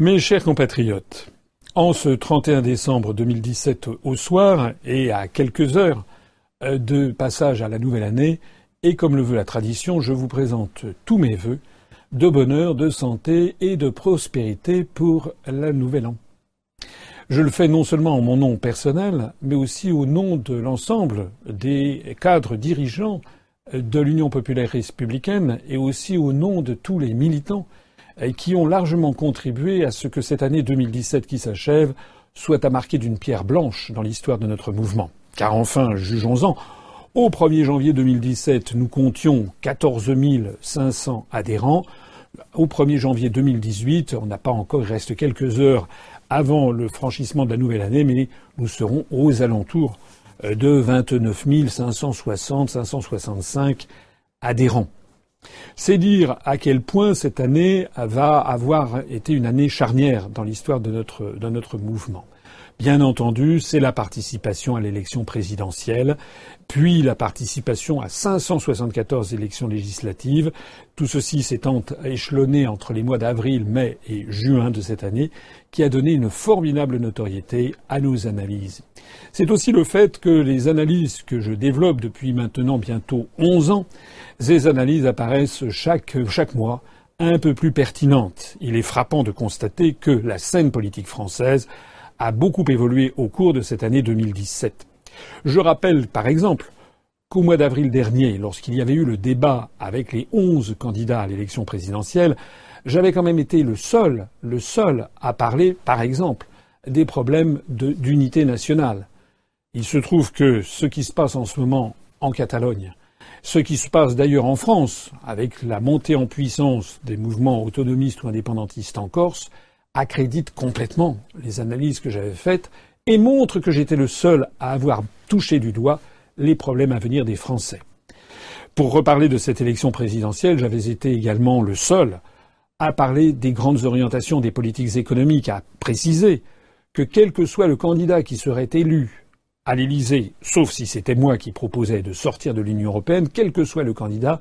Mes chers compatriotes, en ce 31 décembre 2017 au soir et à quelques heures euh, de passage à la nouvelle année, et comme le veut la tradition, je vous présente tous mes vœux de bonheur, de santé et de prospérité pour la nouvelle an. Je le fais non seulement en mon nom personnel, mais aussi au nom de l'ensemble des cadres dirigeants de l'Union populaire républicaine et aussi au nom de tous les militants qui ont largement contribué à ce que cette année 2017 qui s'achève soit à marquer d'une pierre blanche dans l'histoire de notre mouvement. Car enfin, jugeons-en, au 1er janvier 2017, nous comptions 14 500 adhérents. Au 1er janvier 2018, on n'a pas encore, il reste quelques heures avant le franchissement de la nouvelle année, mais nous serons aux alentours de 29 560, 565 adhérents. C'est dire à quel point cette année va avoir été une année charnière dans l'histoire de notre, mouvement. Bien entendu, c'est la participation à l'élection présidentielle, puis la participation à 574 élections législatives. Tout ceci s'étant échelonné entre les mois d'avril, mai et juin de cette année, qui a donné une formidable notoriété à nos analyses. C'est aussi le fait que les analyses que je développe depuis maintenant bientôt 11 ans, ces analyses apparaissent chaque, chaque mois un peu plus pertinentes. Il est frappant de constater que la scène politique française a beaucoup évolué au cours de cette année 2017. Je rappelle, par exemple, qu'au mois d'avril dernier, lorsqu'il y avait eu le débat avec les onze candidats à l'élection présidentielle, j'avais quand même été le seul, le seul à parler, par exemple, des problèmes d'unité nationale. Il se trouve que ce qui se passe en ce moment en Catalogne, ce qui se passe d'ailleurs en France, avec la montée en puissance des mouvements autonomistes ou indépendantistes en Corse, accrédite complètement les analyses que j'avais faites et montre que j'étais le seul à avoir touché du doigt les problèmes à venir des Français. Pour reparler de cette élection présidentielle, j'avais été également le seul à parler des grandes orientations des politiques économiques, à préciser que quel que soit le candidat qui serait élu à l'Élysée, sauf si c'était moi qui proposais de sortir de l'Union européenne, quel que soit le candidat,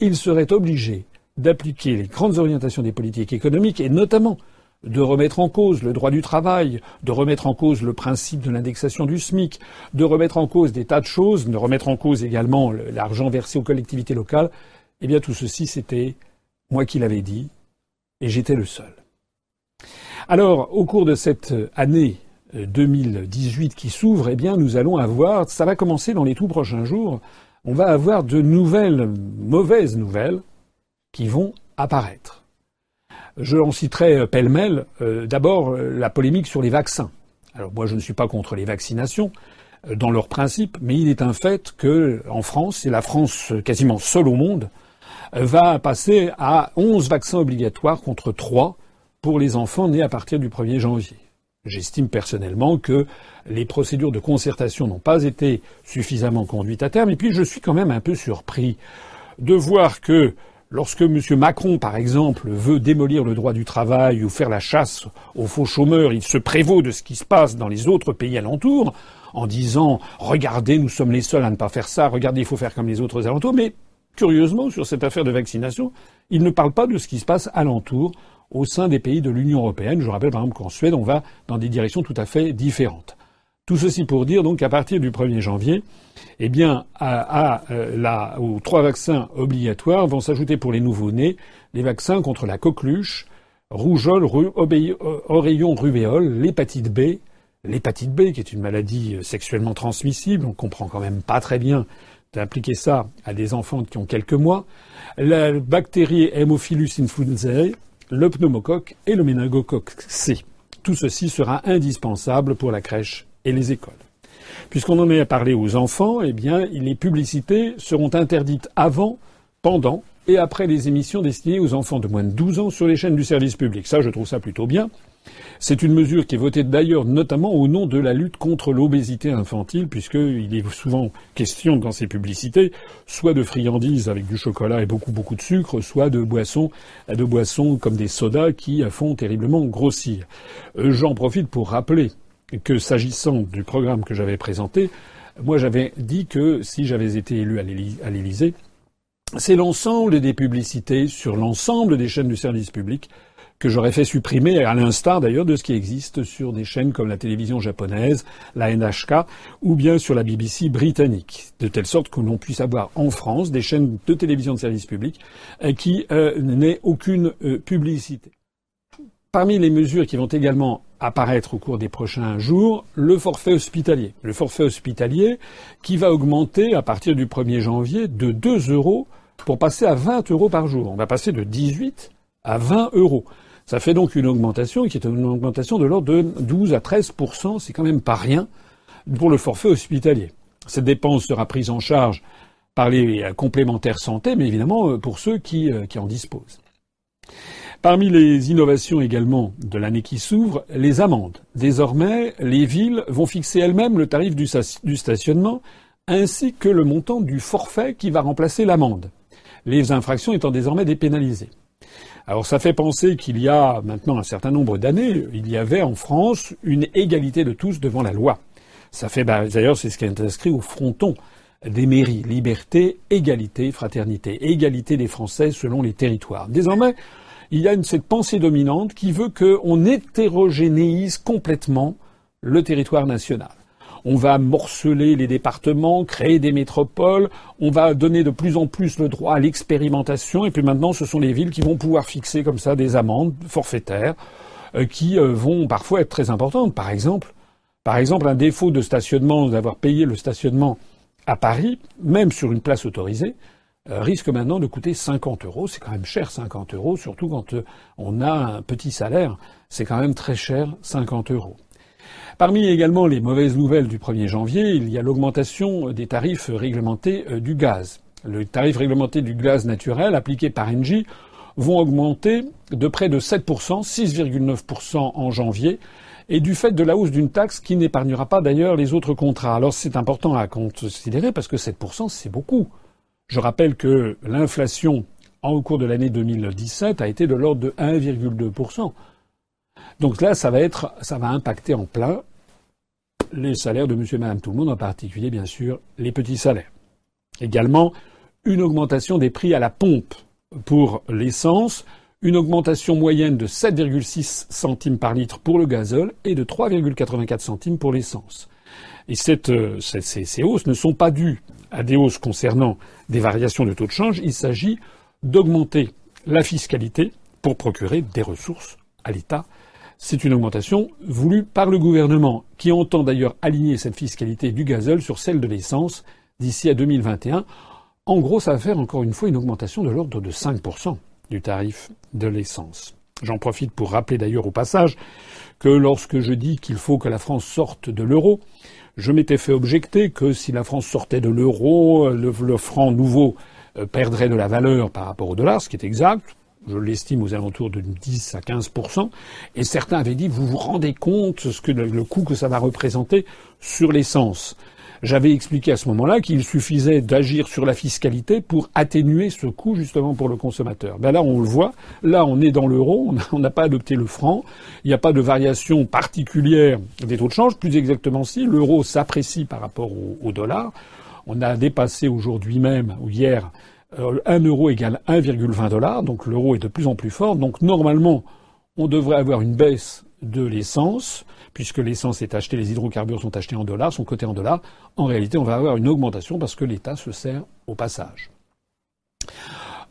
il serait obligé d'appliquer les grandes orientations des politiques économiques et notamment de remettre en cause le droit du travail, de remettre en cause le principe de l'indexation du SMIC, de remettre en cause des tas de choses, de remettre en cause également l'argent versé aux collectivités locales, eh bien tout ceci c'était moi qui l'avais dit, et j'étais le seul. Alors, au cours de cette année 2018 euh, qui s'ouvre, eh bien, nous allons avoir, ça va commencer dans les tout prochains jours, on va avoir de nouvelles mauvaises nouvelles qui vont apparaître. Je en citerai euh, pêle-mêle. Euh, d'abord, euh, la polémique sur les vaccins. Alors moi, je ne suis pas contre les vaccinations dans leur principe, mais il est un fait que en France, et la France quasiment seule au monde, va passer à 11 vaccins obligatoires contre 3 pour les enfants nés à partir du 1er janvier. J'estime personnellement que les procédures de concertation n'ont pas été suffisamment conduites à terme, et puis je suis quand même un peu surpris de voir que Lorsque M. Macron, par exemple, veut démolir le droit du travail ou faire la chasse aux faux chômeurs, il se prévaut de ce qui se passe dans les autres pays alentours en disant Regardez, nous sommes les seuls à ne pas faire ça, regardez, il faut faire comme les autres alentours. Mais curieusement, sur cette affaire de vaccination, il ne parle pas de ce qui se passe alentour au sein des pays de l'Union européenne. Je rappelle par exemple qu'en Suède, on va dans des directions tout à fait différentes. Tout ceci pour dire qu'à partir du 1er janvier, eh bien, euh, aux trois vaccins obligatoires vont s'ajouter pour les nouveau-nés les vaccins contre la coqueluche, rougeole, oreillon, rubéole, l'hépatite B, l'hépatite B qui est une maladie euh, sexuellement transmissible, on comprend quand même pas très bien d'appliquer ça à des enfants qui ont quelques mois, la bactérie Haemophilus influenzae, le pneumocoque et le méningocoque C. Tout ceci sera indispensable pour la crèche et les écoles. Puisqu'on en est à parler aux enfants, eh bien, les publicités seront interdites avant, pendant et après les émissions destinées aux enfants de moins de 12 ans sur les chaînes du service public. Ça, je trouve ça plutôt bien. C'est une mesure qui est votée d'ailleurs notamment au nom de la lutte contre l'obésité infantile, puisqu'il est souvent question dans ces publicités soit de friandises avec du chocolat et beaucoup beaucoup de sucre, soit de boissons, comme des sodas qui font terriblement grossir. Euh, j'en profite pour rappeler que s'agissant du programme que j'avais présenté, moi j'avais dit que si j'avais été élu à l'Élysée, c'est l'ensemble des publicités sur l'ensemble des chaînes du service public que j'aurais fait supprimer, à l'instar d'ailleurs de ce qui existe sur des chaînes comme la télévision japonaise, la NHK, ou bien sur la BBC britannique, de telle sorte que l'on puisse avoir en France des chaînes de télévision de service public euh, qui euh, n'aient aucune euh, publicité. Parmi les mesures qui vont également apparaître au cours des prochains jours, le forfait hospitalier. Le forfait hospitalier qui va augmenter à partir du 1er janvier de 2 euros pour passer à 20 euros par jour. On va passer de 18 à 20 euros. Ça fait donc une augmentation qui est une augmentation de l'ordre de 12 à 13% C'est quand même pas rien pour le forfait hospitalier. Cette dépense sera prise en charge par les complémentaires santé, mais évidemment euh, pour ceux euh, qui en disposent. Parmi les innovations également de l'année qui s'ouvre, les amendes. Désormais, les villes vont fixer elles-mêmes le tarif du, stationnement ainsi que le montant du forfait qui va remplacer l'amende. Les infractions étant désormais dépénalisées. Alors ça fait penser qu'il y a maintenant un certain nombre d'années, il y avait en France une égalité de tous devant la loi. Ça fait bah, d'ailleurs c'est ce qui est inscrit au fronton des mairies liberté, égalité, fraternité, égalité des Français selon les territoires. Désormais, il y a une, cette pensée dominante qui veut qu'on hétérogénéise complètement le territoire national on va morceler les départements, créer des métropoles, on va donner de plus en plus le droit à l'expérimentation, et puis maintenant ce sont les villes qui vont pouvoir fixer comme ça des amendes forfaitaires euh, qui euh, vont parfois être très importantes. Par exemple, par exemple, un défaut de stationnement, d'avoir payé le stationnement à Paris, même sur une place autorisée, euh, risque maintenant de coûter 50 euros. C'est quand même cher 50 euros, surtout quand on a un petit salaire. C'est quand même très cher 50 euros. Parmi également les mauvaises nouvelles du 1er janvier, il y a l'augmentation des tarifs réglementés euh, du gaz. Le tarif réglementé du gaz naturel appliqué par Engie vont augmenter de près de 7%, 6,9% en janvier, et du fait de la hausse d'une taxe qui n'épargnera pas d'ailleurs les autres contrats. Alors c'est important à considérer parce que 7% c'est beaucoup. Je rappelle que l'inflation au cours de l'année 2017 a été de l'ordre de 1,2%. Donc là, ça va être, ça va impacter en plein les salaires de monsieur et madame tout le monde, en particulier, bien sûr, les petits salaires. Également, une augmentation des prix à la pompe pour l'essence, une augmentation moyenne de 7,6 centimes par litre pour le gazole et de 3,84 centimes pour l'essence. Et euh, ces, hausses ne sont pas dues à des hausses concernant des variations de taux de change, il s'agit d'augmenter la fiscalité pour procurer des ressources à l'État c'est une augmentation voulue par le gouvernement, qui entend d'ailleurs aligner cette fiscalité du gazole sur celle de l'essence d'ici à 2021. En gros, ça va faire encore une fois une augmentation de l'ordre de 5% du tarif de l'essence. J'en profite pour rappeler d'ailleurs au passage que lorsque je dis qu'il faut que la France sorte de l'euro, je m'étais fait objecter que si la France sortait de l'euro, le, le franc nouveau euh, perdrait de la valeur par rapport au dollar, ce qui est exact je l'estime aux alentours de 10 à 15% et certains avaient dit vous vous rendez compte ce que le coût que ça va représenter sur l'essence. J'avais expliqué à ce moment-là qu'il suffisait d'agir sur la fiscalité pour atténuer ce coût justement pour le consommateur. Ben là, on le voit. Là, on est dans l'euro. On n'a pas adopté le franc. Il n'y a pas de variation particulière des taux de change. Plus exactement, si l'euro s'apprécie par rapport au, au dollar, on a dépassé aujourd'hui même ou hier 1 euro égale 1,20 dollars, donc l'euro est de plus en plus fort. Donc normalement, on devrait avoir une baisse de l'essence, puisque l'essence est achetée, les hydrocarbures sont achetés en dollars, sont cotés en dollars. En réalité, on va avoir une augmentation parce que l'État se sert au passage.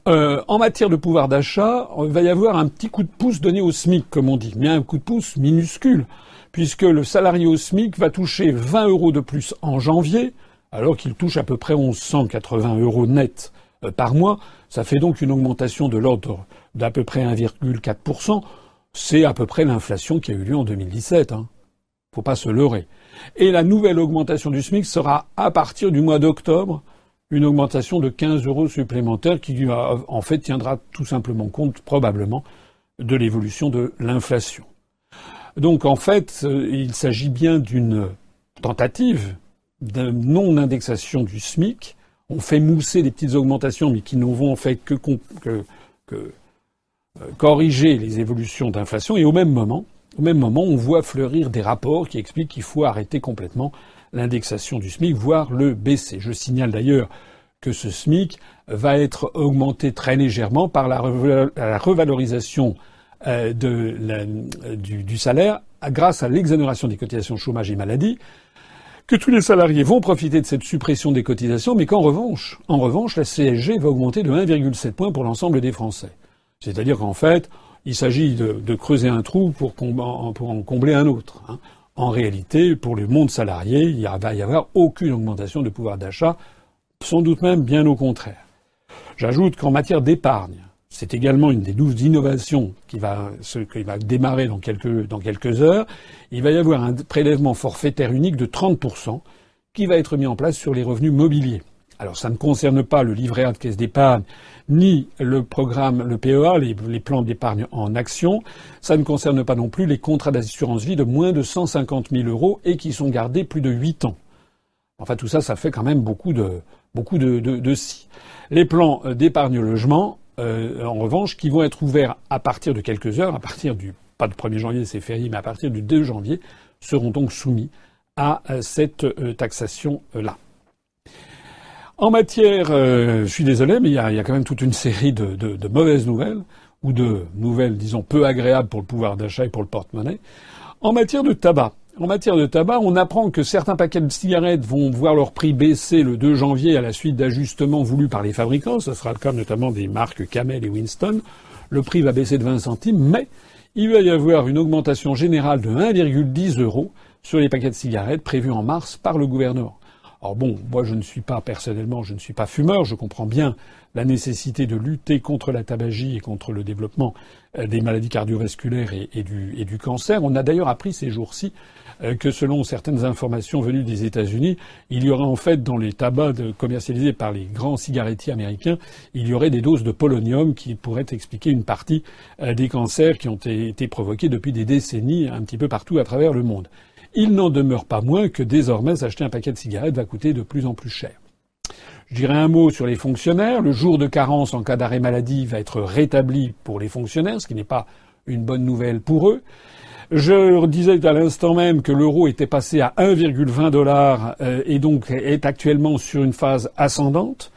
Euh, en matière de pouvoir d'achat, il va y avoir un petit coup de pouce donné au SMIC, comme on dit, mais un coup de pouce minuscule, puisque le salarié au SMIC va toucher 20 euros de plus en janvier, alors qu'il touche à peu près 1180 euros net euh, par mois. Ça fait donc une augmentation de l'ordre d'à peu près 1,4%. C'est à peu près l'inflation qui a eu lieu en 2017. Hein. Faut pas se leurrer. Et la nouvelle augmentation du SMIC sera à partir du mois d'octobre une augmentation de 15 euros supplémentaires qui euh, en fait tiendra tout simplement compte probablement de l'évolution de l'inflation. Donc en fait, euh, il s'agit bien d'une tentative de non-indexation du SMIC on fait mousser des petites augmentations, mais qui ne vont en fait que, euh, corriger les évolutions d'inflation. Et au même moment, au même moment, on voit fleurir des rapports qui expliquent qu'il faut arrêter complètement l'indexation du SMIC, voire le baisser. Je signale d'ailleurs que ce SMIC va être augmenté très légèrement par la, revalorisation du, salaire grâce à l'exonération des cotisations chômage et maladie, que tous les salariés vont profiter de cette suppression des cotisations, mais qu'en revanche, en revanche, la CSG va augmenter de 1,7 points pour l'ensemble des Français. C'est-à-dire qu'en fait, il s'agit de, creuser un trou pour, en combler un autre. Hein. En réalité, pour le monde salarié, il va y avoir aucune augmentation de pouvoir d'achat, sans doute même bien au contraire. J'ajoute qu'en matière d'épargne, c'est également une des douze innovations qui va, qui va démarrer dans quelques, dans quelques heures. Il va y avoir un prélèvement forfaitaire unique de 30% qui va être mis en place sur les revenus mobiliers. Alors ça ne concerne pas le livret A de caisse d'épargne, ni le programme, le PEA, les, plans d'épargne en action. Ça ne concerne pas non plus les contrats d'assurance vie de moins de 150 000 euros et qui sont gardés plus de 8 ans. Enfin tout ça, ça fait quand même beaucoup de, beaucoup de, de, de si. Les plans d'épargne logement, euh, en revanche, qui vont être ouverts à partir de quelques heures, à partir du pas du 1er janvier, c'est férié, mais à partir du 2 janvier, seront donc soumis à euh, cette euh, taxation-là. En matière, je suis désolé, mais il y, a, quand même toute une série de, de, mauvaises nouvelles, ou de nouvelles, disons, peu agréables pour le pouvoir d'achat et pour le porte-monnaie. En matière de tabac, en matière de tabac, on apprend que certains paquets de cigarettes vont voir leur prix baisser le 2 janvier à la suite d'ajustements voulus par les fabricants. Ce sera le cas notamment des marques Camel et Winston. Le prix va baisser de 20 centimes, mais il va y avoir une augmentation générale de 1,10 euros sur les paquets de cigarettes prévus en mars par le gouvernement. Alors bon, moi je ne suis pas personnellement, je ne suis pas fumeur, je comprends bien la nécessité de lutter contre la tabagie et contre le développement euh, des maladies cardiovasculaires et, du, cancer. On a d'ailleurs appris ces jours-ci que selon certaines informations venues des États-Unis, il y aurait en fait dans les tabacs commercialisés par les grands cigarettiers américains, il y aurait des doses de polonium qui pourraient expliquer une partie euh, des cancers qui ont été provoqués depuis des décennies un petit peu partout à travers le monde. Il n'en demeure pas moins que désormais acheter un paquet de cigarettes va coûter de plus en plus cher. Je dirais un mot sur les fonctionnaires. Le jour de carence en cas d'arrêt maladie va être rétabli pour les fonctionnaires, ce qui n'est pas une bonne nouvelle pour eux. Je disais à l'instant même que l'euro était passé à 1,20 dollars euh, et donc est actuellement sur une phase ascendante.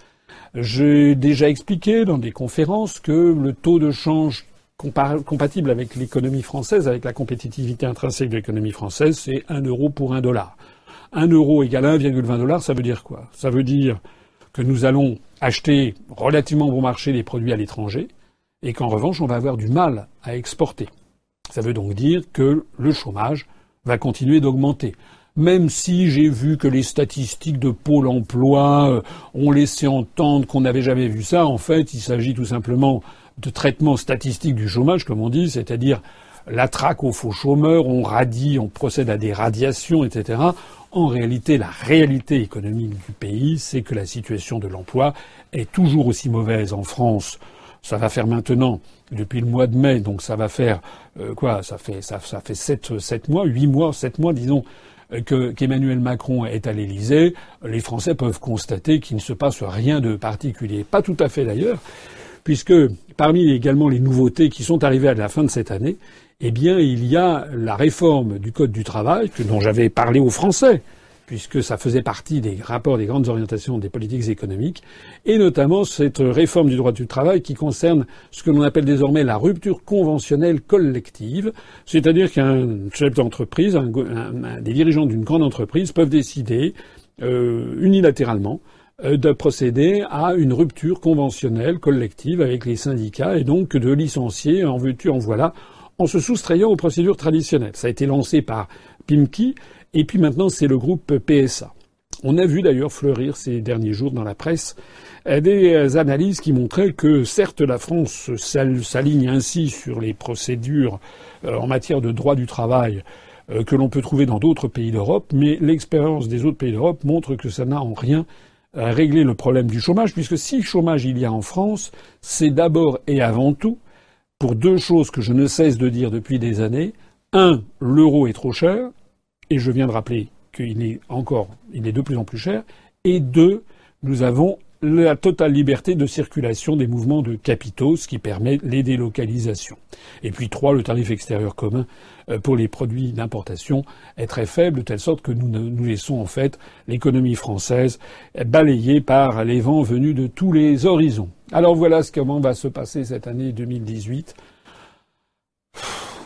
J'ai déjà expliqué dans des conférences que le taux de change compatible avec l'économie française, avec la compétitivité intrinsèque de l'économie française, c'est un euro pour un dollar. Un euro égale 1,20 dollars, ça veut dire quoi? Ça veut dire que nous allons acheter relativement bon marché des produits à l'étranger et qu'en revanche, on va avoir du mal à exporter. Ça veut donc dire que le chômage va continuer d'augmenter. Même si j'ai vu que les statistiques de Pôle emploi euh, ont laissé entendre qu'on n'avait jamais vu ça, en fait, il s'agit tout simplement de traitement statistique du chômage, comme on dit, c'est-à-dire la traque aux faux chômeurs, on radie, on procède à des radiations, etc. En réalité, la réalité économique du pays, c'est que la situation de l'emploi est toujours aussi mauvaise en France. Ça va faire maintenant depuis le mois de mai, donc ça va faire euh, quoi Ça fait ça, fait sept, sept mois, huit mois, sept mois, disons, euh, que, qu'Emmanuel Macron est à l'Élysée. Les Français peuvent constater qu'il ne se passe rien de particulier. Pas tout à fait d'ailleurs puisque parmi également les nouveautés qui sont arrivées à la fin de cette année, eh bien, il y a la réforme du Code du travail, dont j'avais parlé aux Français, puisque ça faisait partie des rapports des grandes orientations des politiques économiques, et notamment cette réforme du droit du travail qui concerne ce que l'on appelle désormais la rupture conventionnelle collective, c'est-à-dire qu'un chef d'entreprise, des dirigeants d'une grande entreprise peuvent décider euh, unilatéralement euh, de procéder à une rupture conventionnelle collective avec les syndicats et donc de licencier en veux en voilà en se soustrayant aux procédures traditionnelles. Ça a été lancé par Pimki et puis maintenant c'est le groupe PSA. On a vu d'ailleurs fleurir ces derniers jours dans la presse euh, des analyses qui montraient que certes la France s'aligne ainsi sur les procédures euh, en matière de droit du travail que l'on peut trouver dans d'autres pays d'Europe, mais l'expérience des autres pays d'Europe montre que ça n'a en rien régler le problème du chômage, puisque si chômage il y a en France, c'est d'abord et avant tout pour deux choses que je ne cesse de dire depuis des années. Un, l'euro est trop cher, et je viens de rappeler qu'il est encore, il est de plus en plus cher. Et deux, nous avons la totale liberté de circulation des mouvements de capitaux, ce qui permet les délocalisations. Et puis trois, le tarif extérieur commun euh, pour les produits d'importation est très faible, de telle sorte que nous, nous laissons en fait l'économie française balayée par les vents venus de tous les horizons. Alors voilà ce comment va se passer cette année 2018.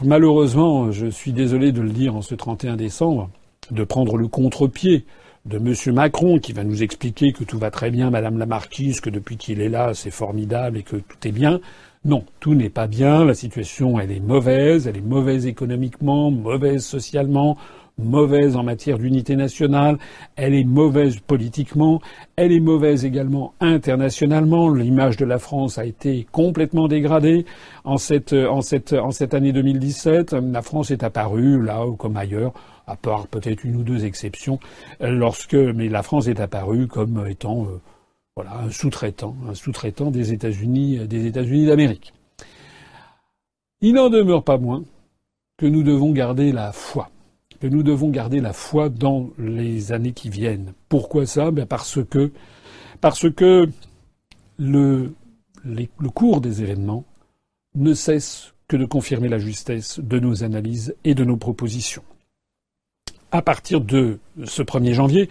Malheureusement, je suis désolé de le dire en ce 31 décembre, de prendre le contre-pied de M. Macron qui va nous expliquer que tout va très bien, Madame la Marquise, que depuis qu'il est là, c'est formidable et que tout est bien. Non, tout n'est pas bien. La situation, elle est mauvaise. Elle est mauvaise économiquement, mauvaise socialement, mauvaise en matière d'unité nationale, elle est mauvaise politiquement, elle est mauvaise également internationalement. L'image de la France a été complètement dégradée en cette, en cette, en cette année 2017. La France est apparue, là comme ailleurs, à part peut-être une ou deux exceptions, lorsque, mais la France est apparue comme étant, euh, voilà, un sous-traitant, un sous-traitant des États-Unis, des États-Unis d'Amérique. Il n'en demeure pas moins que nous devons garder la foi que nous devons garder la foi dans les années qui viennent. Pourquoi ça? Ben Parce que, parce que le, le cours des événements ne cesse que de confirmer la justesse de nos analyses et de nos propositions. À partir de ce 1er janvier,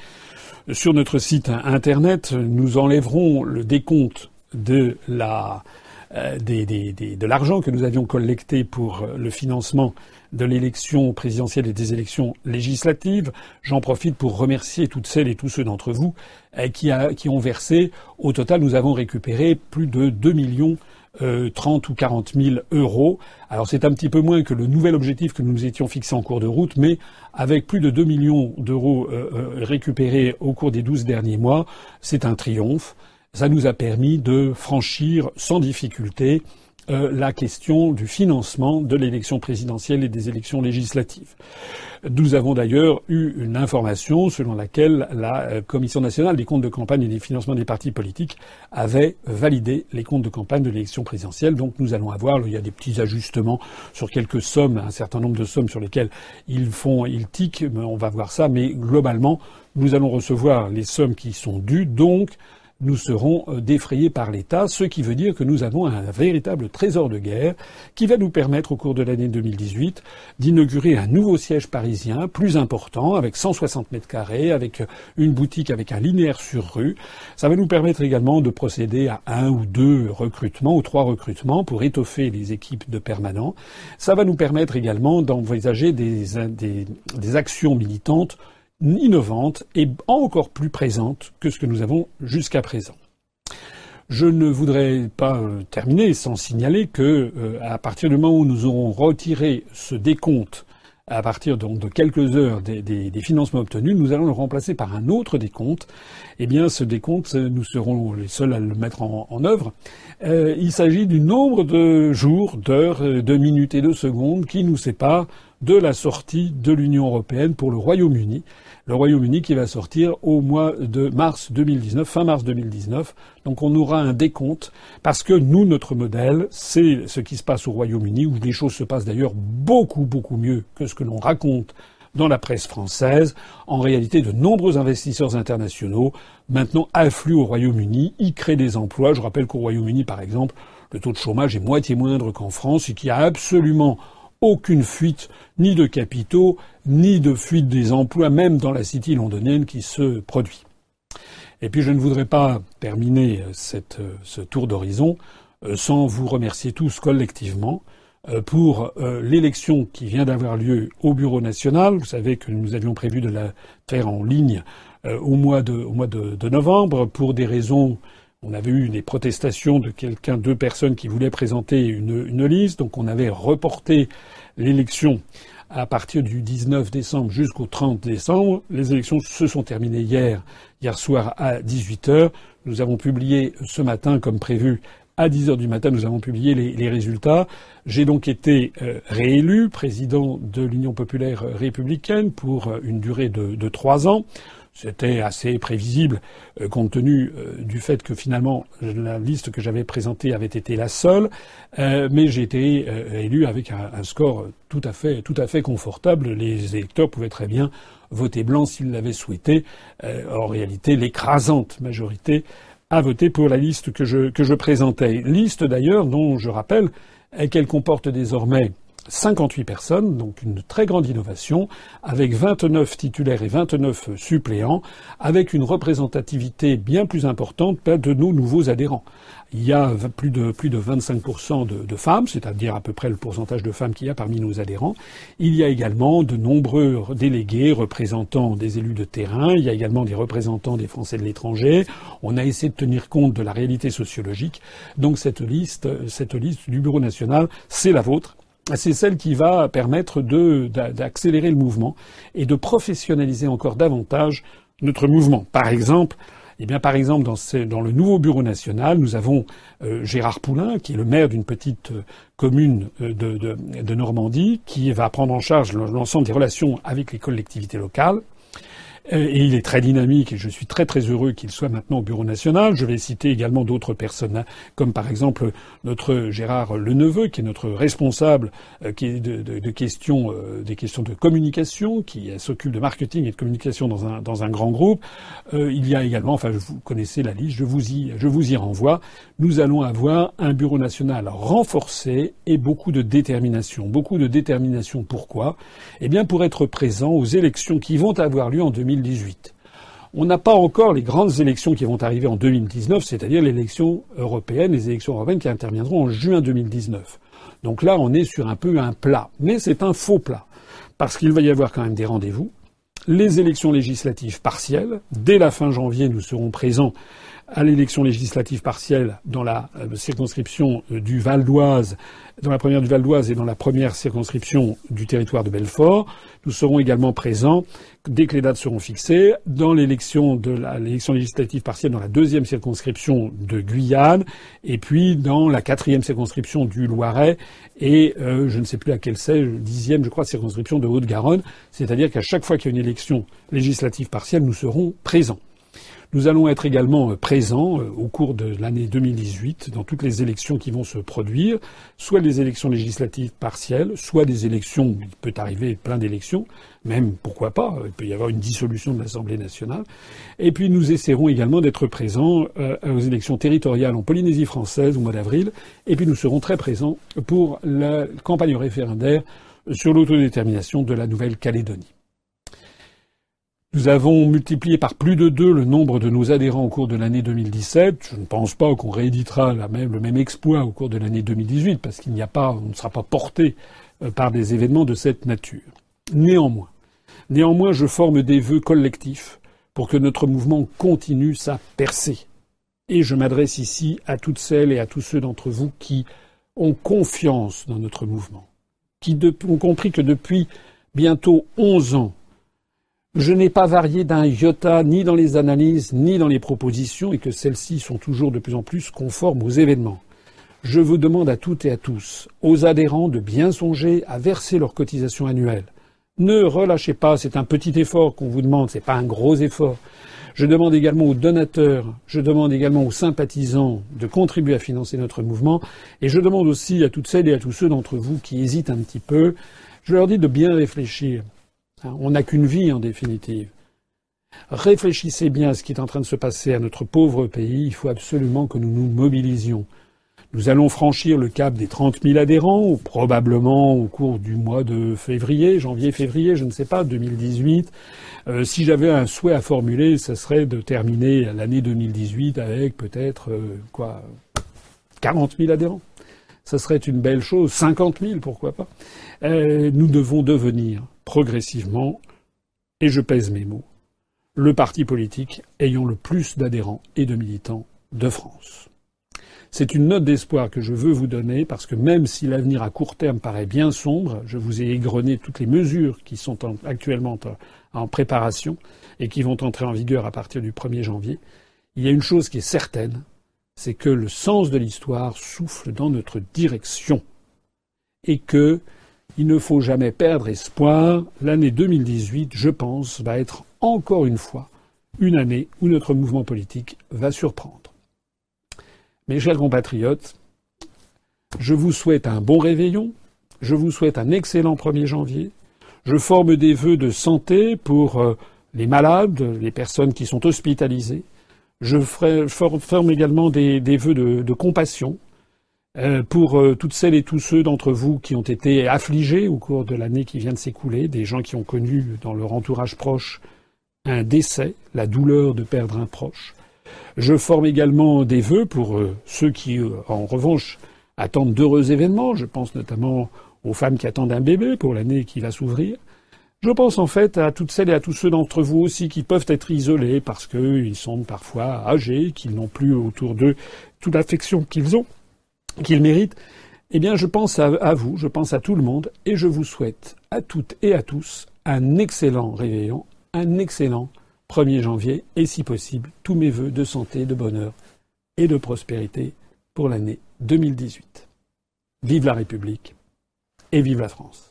sur notre site internet, nous enlèverons le décompte de la, euh, des, des, de l'argent que nous avions collecté pour le financement de l'élection présidentielle et des élections législatives. J'en profite pour remercier toutes celles et tous ceux d'entre vous euh, qui, ont versé. Au total, nous avons récupéré plus de 2 millions euh, 30 ou 40 000 euros. Alors c'est un petit peu moins que le nouvel objectif que nous nous étions fixé en cours de route, mais avec plus de 2 millions d'euros euh, euh, récupérés au cours des 12 derniers mois, c'est un triomphe. Ça nous a permis de franchir sans difficulté euh, la question du financement de l'élection présidentielle et des élections législatives. Nous avons d'ailleurs eu une information selon laquelle la euh, Commission nationale des comptes de campagne et des financements des partis politiques avait validé les comptes de campagne de l'élection présidentielle. Donc nous allons avoir, il y a des petits ajustements sur quelques sommes, un certain nombre de sommes sur lesquelles ils font, ils tiquent, on va voir ça, mais globalement, nous allons recevoir les sommes qui sont dues, donc nous serons euh, défrayés par l'État, ce qui veut dire que nous avons un véritable trésor de guerre qui va nous permettre au cours de l'année 2018 d'inaugurer un nouveau siège parisien plus important avec 160 mètres carrés, avec une boutique avec un linéaire sur rue. Ça va nous permettre également de procéder à un ou deux recrutements ou trois recrutements pour étoffer les équipes de permanents. Ça va nous permettre également d'envisager des, des actions militantes innovante et encore plus présente que ce que nous avons jusqu'à présent. Je ne voudrais pas euh, terminer sans signaler que, euh, à partir du moment où nous aurons retiré ce décompte à partir donc de quelques heures des, financements obtenus, nous allons le remplacer par un autre décompte. Eh bien, ce décompte, nous serons les seuls à le mettre en, œuvre. Euh, il s'agit du nombre de jours, d'heures, de minutes et de secondes qui nous séparent de la sortie de l'Union européenne pour le Royaume-Uni le Royaume-Uni qui va sortir au mois de mars 2019, fin mars 2019. Donc on aura un décompte parce que nous, notre modèle, c'est ce qui se passe au Royaume-Uni où les choses se passent d'ailleurs beaucoup, beaucoup mieux que ce que l'on raconte dans la presse française. En réalité, de nombreux investisseurs internationaux maintenant affluent au Royaume-Uni, y créent des emplois. Je rappelle qu'au Royaume-Uni, par exemple, le taux de chômage est moitié moindre qu'en France et qu'il y a absolument aucune fuite ni de capitaux, ni de fuite des emplois, même dans la city londonienne qui se produit. Et puis je ne voudrais pas terminer cette, ce tour d'horizon euh, sans vous remercier tous collectivement euh, pour euh, l'élection qui vient d'avoir lieu au Bureau national. Vous savez que nous avions prévu de la faire en ligne au mois de, au mois de novembre pour des raisons on avait eu des protestations de quelqu'un, deux personnes qui voulaient présenter une, liste, donc on avait reporté l'élection à partir du 19 décembre jusqu'au 30 décembre. Les élections se sont terminées hier, hier soir à 18 heures. Nous avons publié ce matin, comme prévu, à 10 heures du matin, nous avons publié les, résultats. J'ai donc été euh, réélu président de l'Union populaire républicaine pour euh, une durée de trois ans. C'était assez prévisible euh, compte tenu euh, du fait que finalement la liste que j'avais présentée avait été la seule, euh, mais j'ai été élu avec un, score tout à fait tout à fait confortable. Les électeurs pouvaient très bien voter blanc s'ils l'avaient souhaité. en réalité, l'écrasante majorité a voté pour la liste que je que je présentais. Liste d'ailleurs dont je rappelle qu'elle comporte désormais 58 personnes, donc une très grande innovation, avec 29 titulaires et 29 suppléants, avec une représentativité bien plus importante de nos nouveaux adhérents. Il y a plus de, plus de 25% de, femmes, c'est-à-dire à peu près le pourcentage de femmes qu'il y a parmi nos adhérents. Il y a également de nombreux délégués représentant des élus de terrain. Il y a également des représentants des Français de l'étranger. On a essayé de tenir compte de la réalité sociologique. Donc cette liste, cette liste du Bureau national, c'est la vôtre c'est celle qui va permettre d'accélérer le mouvement et de professionnaliser encore davantage notre mouvement. Par exemple, eh bien, par exemple, dans, le nouveau bureau national, nous avons euh, Gérard Poulain, qui est le maire d'une petite euh, commune euh, de, Normandie, qui va prendre en charge l'ensemble des relations avec les collectivités locales. Euh, et il est très dynamique et je suis très très heureux qu'il soit maintenant au Bureau national. Je vais citer également d'autres personnes, comme par exemple notre Gérard Leneveu, qui est notre responsable euh, de, questions, euh, des questions de communication, qui s'occupe de marketing et de communication dans un, dans un grand groupe. il y a également, enfin vous connaissez la liste, je vous y, je vous y renvoie. Nous allons avoir un Bureau national renforcé et beaucoup de détermination. Beaucoup de détermination. Pourquoi? Eh bien pour être présent aux élections qui vont avoir lieu en 2000 on n'a pas encore les grandes élections qui vont arriver en 2019, c'est-à-dire l'élection européenne, les élections européennes qui interviendront en juin 2019. Donc là, on est sur un peu un plat. Mais c'est un faux plat. Parce qu'il va y avoir quand même des rendez-vous. Les élections législatives partielles. Dès la fin janvier, nous serons présents à l'élection législative partielle dans la euh, circonscription euh, du Val d'Oise, dans la première du Val d'Oise et dans la première circonscription du territoire de Belfort. Nous serons également présents dès que les dates seront fixées dans l'élection de l'élection législative partielle dans la deuxième circonscription de Guyane et puis dans la quatrième circonscription du Loiret et euh, je ne sais plus à quelle c'est, dixième je crois circonscription de Haute-Garonne. C'est-à-dire qu'à chaque fois qu'il y a une élection législative partielle, nous serons présents. Nous allons être également euh, présents euh, au cours de l'année 2018 dans toutes les élections qui vont se produire, soit des élections législatives partielles, soit des élections, il peut arriver plein d'élections, même pourquoi pas, il peut y avoir une dissolution de l'Assemblée nationale. Et puis nous essaierons également d'être présents euh, aux élections territoriales en Polynésie française au mois d'avril, et puis nous serons très présents pour la campagne référendaire sur l'autodétermination de la Nouvelle-Calédonie. Nous avons multiplié par plus de deux le nombre de nos adhérents au cours de l'année 2017. Je ne pense pas qu'on rééditera le même exploit au cours de l'année 2018 parce qu'il n'y a pas, on ne sera pas porté euh, par des événements de cette nature. Néanmoins, néanmoins, je forme des vœux collectifs pour que notre mouvement continue sa percée. Et je m'adresse ici à toutes celles et à tous ceux d'entre vous qui ont confiance dans notre mouvement, qui ont compris que depuis bientôt onze ans, je n'ai pas varié d'un iota ni dans les analyses ni dans les propositions et que celles-ci sont toujours de plus en plus conformes aux événements. Je vous demande à toutes et à tous, aux adhérents, de bien songer à verser leur cotisation annuelle. Ne relâchez pas, c'est un petit effort qu'on vous demande, c'est pas un gros effort. Je demande également aux donateurs, je demande également aux sympathisants de contribuer à financer notre mouvement, et je demande aussi à toutes celles et à tous ceux d'entre vous qui hésitent un petit peu, je leur dis de bien réfléchir. Hein, on n'a qu'une vie en définitive. Réfléchissez bien à ce qui est en train de se passer à notre pauvre pays. Il faut absolument que nous nous mobilisions. Nous allons franchir le cap des 30 000 adhérents, probablement au cours du mois de février, janvier-février, je ne sais pas, 2018. Euh, si j'avais un souhait à formuler, ce serait de terminer l'année 2018 avec peut-être euh, quoi 40 000 adhérents. Ce serait une belle chose. 50 000, pourquoi pas. Euh, nous devons devenir progressivement, et je pèse mes mots, le parti politique ayant le plus d'adhérents et de militants de France. C'est une note d'espoir que je veux vous donner parce que même si l'avenir à court terme paraît bien sombre, je vous ai égrené toutes les mesures qui sont actuellement en préparation et qui vont entrer en vigueur à partir du 1er janvier. Il y a une chose qui est certaine, c'est que le sens de l'histoire souffle dans notre direction et que il ne faut jamais perdre espoir. L'année 2018, je pense, va être encore une fois une année où notre mouvement politique va surprendre. Mes chers compatriotes, je vous souhaite un bon réveillon, je vous souhaite un excellent 1er janvier, je forme des vœux de santé pour euh, les malades, les personnes qui sont hospitalisées, je forme également des, vœux de compassion pour euh, toutes celles et tous ceux d'entre vous qui ont été affligés au cours de l'année qui vient de s'écouler, des gens qui ont connu dans leur entourage proche un décès, la douleur de perdre un proche. Je forme également des vœux pour euh, ceux qui, en revanche, attendent d'heureux événements. Je pense notamment aux femmes qui attendent un bébé pour l'année qui va s'ouvrir. Je pense en fait à toutes celles et à tous ceux d'entre vous aussi qui peuvent être isolés parce qu'ils sont parfois âgés, qu'ils n'ont plus autour d'eux toute l'affection qu'ils ont qu'il mérite, eh bien, je pense à, vous, je pense à tout le monde, et je vous souhaite à toutes et à tous un excellent réveillon, un excellent 1er janvier, et si possible, tous mes vœux de santé, de bonheur et de prospérité pour l'année 2018. Vive la République et vive la France.